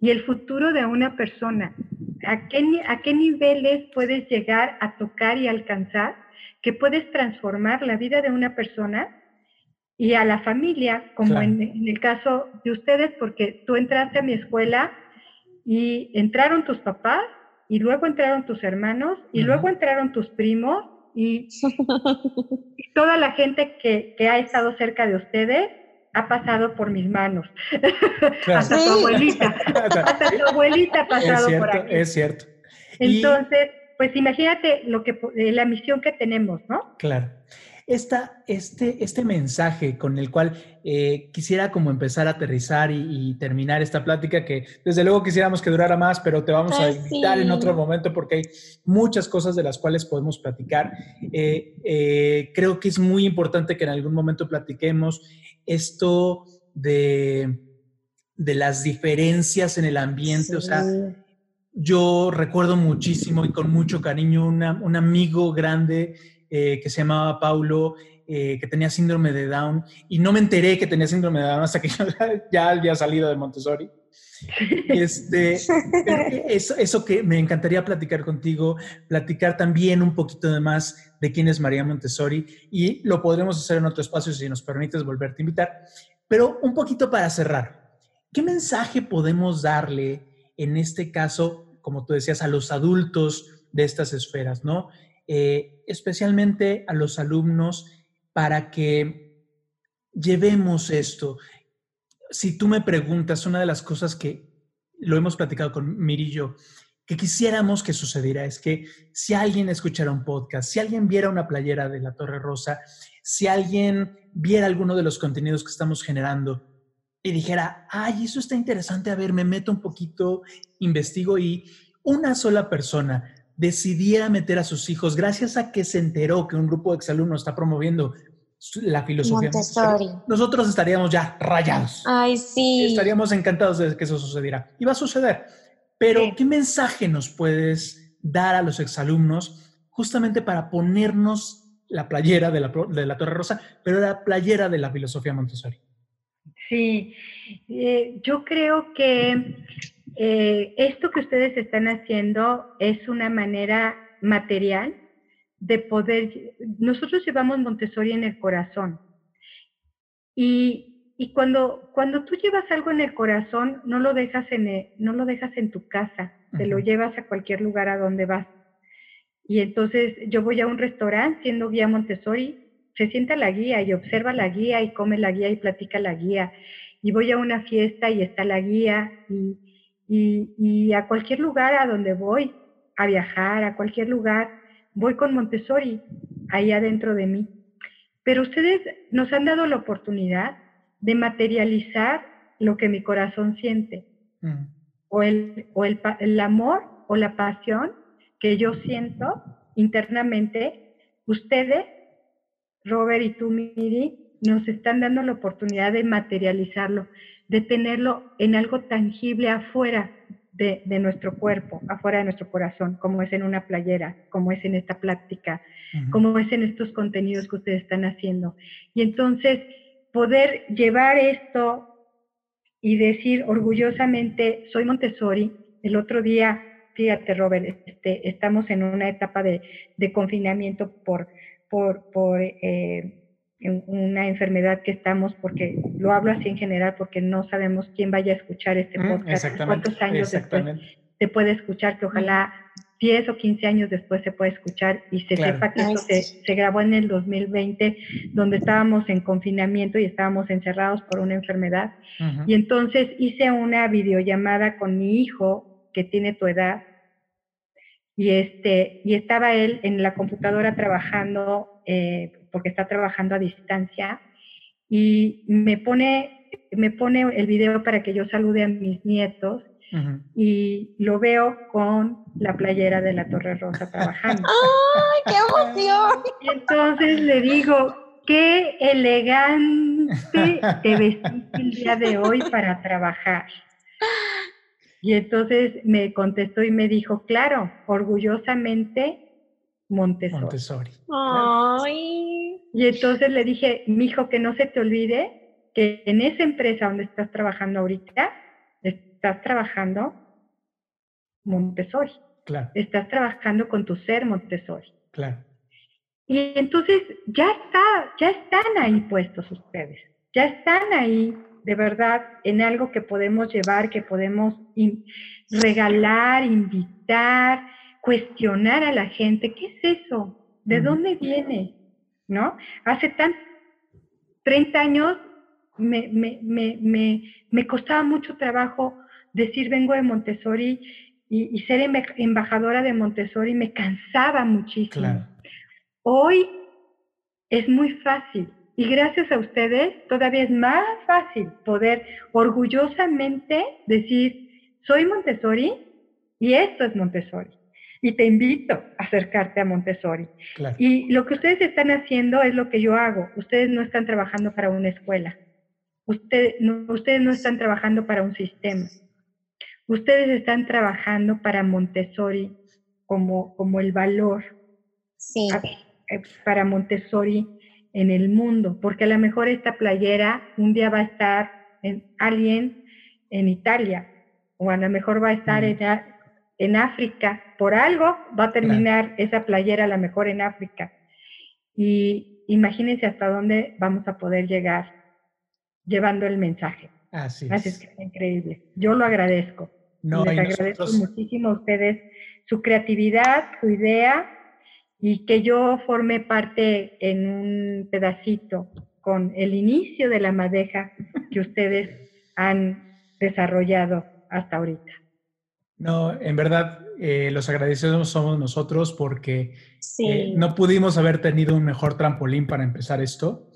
y el futuro de una persona. ¿A qué, ¿A qué niveles puedes llegar a tocar y alcanzar que puedes transformar la vida de una persona y a la familia, como Claro. en, en el caso de ustedes, porque tú entraste a mi escuela y entraron tus papás y luego entraron tus hermanos y luego entraron tus primos y (laughs) y toda la gente que, que ha estado cerca de ustedes ha pasado por mis manos. Claro. Hasta tu abuelita. (laughs) Hasta tu abuelita ha pasado por cierto, aquí. es cierto. Y- Entonces, pues imagínate lo que eh, la misión que tenemos, ¿no? Claro. Esta, este, este mensaje con el cual eh, quisiera como empezar a aterrizar y, y terminar esta plática, que desde luego quisiéramos que durara más, pero te vamos a Ay, invitar en sí. otro momento porque hay muchas cosas de las cuales podemos platicar. Eh, eh, creo que es muy importante que en algún momento platiquemos esto de, de las diferencias en el ambiente, o sea, yo recuerdo muchísimo y con mucho cariño una- un amigo grande eh, que se llamaba Paulo, eh, que tenía síndrome de Down, y no me enteré que tenía síndrome de Down hasta que (laughs) ya había salido de Montessori. Este, eso, eso que me encantaría platicar contigo, platicar también un poquito de más de quién es María Montessori, y lo podremos hacer en otro espacio si nos permites volverte a invitar. Pero un poquito para cerrar, ¿qué mensaje podemos darle en este caso, como tú decías, a los adultos de estas esferas, ¿no? Eh, especialmente a los alumnos para que llevemos esto. Si tú me preguntas, una de las cosas que lo hemos platicado con Miri y yo, que quisiéramos que sucediera es que si alguien escuchara un podcast, si alguien viera una playera de la Torre Rosa, si alguien viera alguno de los contenidos que estamos generando y dijera, ay, eso está interesante, a ver, me meto un poquito, investigo y una sola persona decidiera meter a sus hijos gracias a que se enteró que un grupo de exalumnos está promoviendo la filosofía Montessori. nosotros estaríamos ya rayados. Ay, sí. Estaríamos encantados de que eso sucediera. Y va a suceder. Pero, Sí. ¿qué mensaje nos puedes dar a los exalumnos justamente para ponernos la playera de la, pro- de la Torre Rosa, pero la playera de la filosofía Montessori? Sí, eh, yo creo que eh, esto que ustedes están haciendo es una manera material de poder, nosotros llevamos Montessori en el corazón y, y cuando, cuando tú llevas algo en el corazón, no lo dejas en, el- no lo dejas en tu casa, te lo llevas a cualquier lugar a donde vas. y entonces yo voy a un restaurante siendo guía Montessori, se sienta la guía y observa la guía y come la guía y platica la guía. Y voy a una fiesta y está la guía y, y, y a cualquier lugar a donde voy a viajar, a cualquier lugar, voy con Montessori ahí adentro de mí. Pero ustedes nos han dado la oportunidad de materializar lo que mi corazón siente, Mm. o, el, o el, el amor o la pasión que yo siento internamente. Ustedes, Robert y tú, Miri, nos están dando la oportunidad de materializarlo, de tenerlo en algo tangible afuera de, de nuestro cuerpo, afuera de nuestro corazón, como es en una playera, como es en esta plática, como es en estos contenidos que ustedes están haciendo. Y entonces poder llevar esto y decir orgullosamente, soy Montessori. El otro día, fíjate Robert, este, estamos en una etapa de, de confinamiento por, por, por eh, en una enfermedad que estamos, porque lo hablo así en general, porque no sabemos quién vaya a escuchar este Mm, podcast, cuántos años después se puede escuchar, que ojalá 10 o 15 años después se pueda escuchar y se Claro. sepa que esto se, grabó en el 2020, donde estábamos en confinamiento y estábamos encerrados por una enfermedad. Y entonces hice una videollamada con mi hijo, que tiene tu edad, y, este, y estaba él en la computadora trabajando, eh, porque está trabajando a distancia, y me pone, me pone el video para que yo salude a mis nietos, y lo veo con la playera de la Torre Rosa trabajando. (laughs) ¡Ay, qué emoción! Y entonces le digo, qué elegante te vestiste el día de hoy para trabajar. Y entonces me contestó y me dijo, claro, orgullosamente Montessori. Montessori. ¡Ay! Y entonces le dije, mi hijo, que no se te olvide que en esa empresa donde estás trabajando ahorita, estás trabajando Montessori. Claro, Estás trabajando con tu ser Montessori. claro. Y entonces ya está, ya están ahí puestos ustedes, ya están ahí de verdad en algo que podemos llevar, que podemos in- regalar, invitar, cuestionar a la gente. ¿Qué es eso? ¿De dónde viene? ¿No? Hace tan 30 años me, me, me, me, me costaba mucho trabajo decir vengo de Montessori y, y ser emba- embajadora de Montessori me cansaba muchísimo. Claro. Hoy es muy fácil y gracias a ustedes todavía es más fácil poder orgullosamente decir, soy Montessori y esto es Montessori. Y te invito a acercarte a Montessori. Claro. Y lo que ustedes están haciendo es lo que yo hago. Ustedes no están trabajando para una escuela. Ustedes no, ustedes no están trabajando para un sistema. Ustedes están trabajando para Montessori como, como el valor Sí. a- eh, para Montessori en el mundo, porque a lo mejor esta playera un día va a estar en alguien en Italia, o a lo mejor va a estar Ujú. en, en África, por algo va a terminar esa playera a lo mejor en África. Y imagínense hasta dónde vamos a poder llegar llevando el mensaje. Así Así es. es que es increíble. Yo lo agradezco. No, Les agradezco nosotros, muchísimo a ustedes su creatividad, su idea y que yo formé parte en un pedacito con el inicio de la madeja que ustedes han desarrollado hasta ahorita. No, en verdad, eh, los agradecidos somos nosotros porque Sí. Eh, no pudimos haber tenido un mejor trampolín para empezar esto.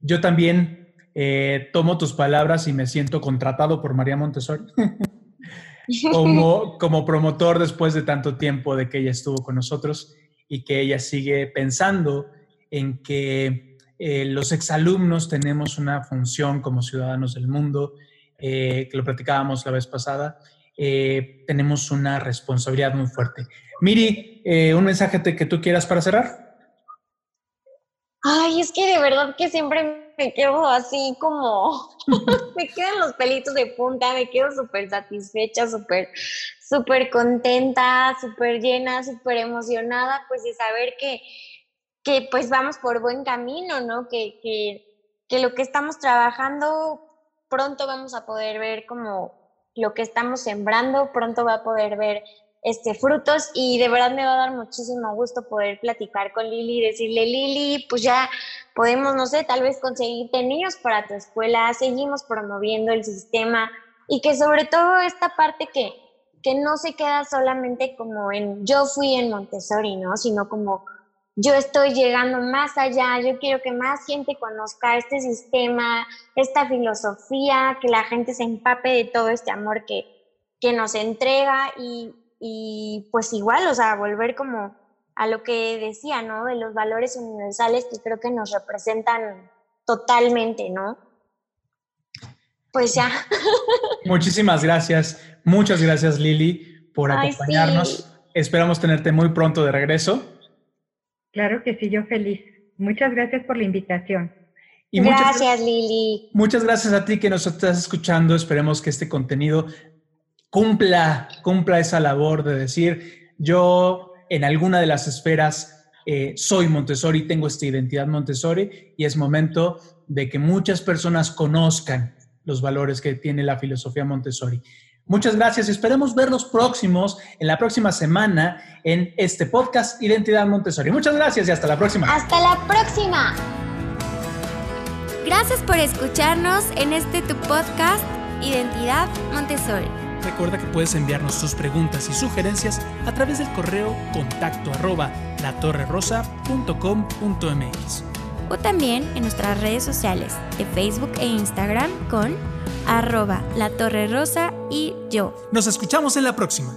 Yo también eh, tomo tus palabras y me siento contratado por María Montessori (laughs) como, como promotor después de tanto tiempo de que ella estuvo con nosotros y que ella sigue pensando en que eh, los exalumnos tenemos una función como ciudadanos del mundo, eh, que lo platicábamos la vez pasada, eh, tenemos una responsabilidad muy fuerte. Miri, eh, un mensaje te- que tú quieras para cerrar. Ay, es que de verdad que siempre me quedo así como, (laughs) me quedan los pelitos de punta, me quedo súper satisfecha, súper, súper contenta, súper llena, súper emocionada, pues de saber que, que pues vamos por buen camino, ¿no? Que, que, que lo que estamos trabajando pronto vamos a poder ver como lo que estamos sembrando, pronto va a poder ver este, frutos y de verdad me va a dar muchísimo gusto poder platicar con Lili y decirle, Lili, pues ya podemos, no sé, tal vez conseguirte niños para tu escuela, seguimos promoviendo el sistema y que sobre todo esta parte que, que no se queda solamente como en yo fui en Montessori, ¿no? Sino como yo estoy llegando más allá, yo quiero que más gente conozca este sistema, esta filosofía, que la gente se empape de todo este amor que, que nos entrega y, y pues igual, o sea, volver como a lo que decía, ¿no? De los valores universales que creo que nos representan totalmente, ¿no? Pues ya. (laughs) Muchísimas gracias, muchas gracias Lili por acompañarnos. Esperamos tenerte muy pronto de regreso. Claro que sí, yo feliz. Muchas gracias por la invitación. Y gracias, Lili. Muchas gracias a ti que nos estás escuchando. Esperemos que este contenido cumpla, cumpla esa labor de decir, yo en alguna de las esferas eh, soy Montessori, tengo esta identidad Montessori y es momento de que muchas personas conozcan los valores que tiene la filosofía Montessori. Muchas gracias y esperemos verlos próximos en la próxima semana en este podcast Identidad Montessori. Muchas gracias y hasta la próxima. Hasta la próxima. Gracias por escucharnos en este tu podcast Identidad Montessori. Recuerda que puedes enviarnos tus preguntas y sugerencias a través del correo contacto arroba latorrerosa.com.mx o también en nuestras redes sociales de Facebook e Instagram con arroba la torre rosa y yo. Nos escuchamos en la próxima.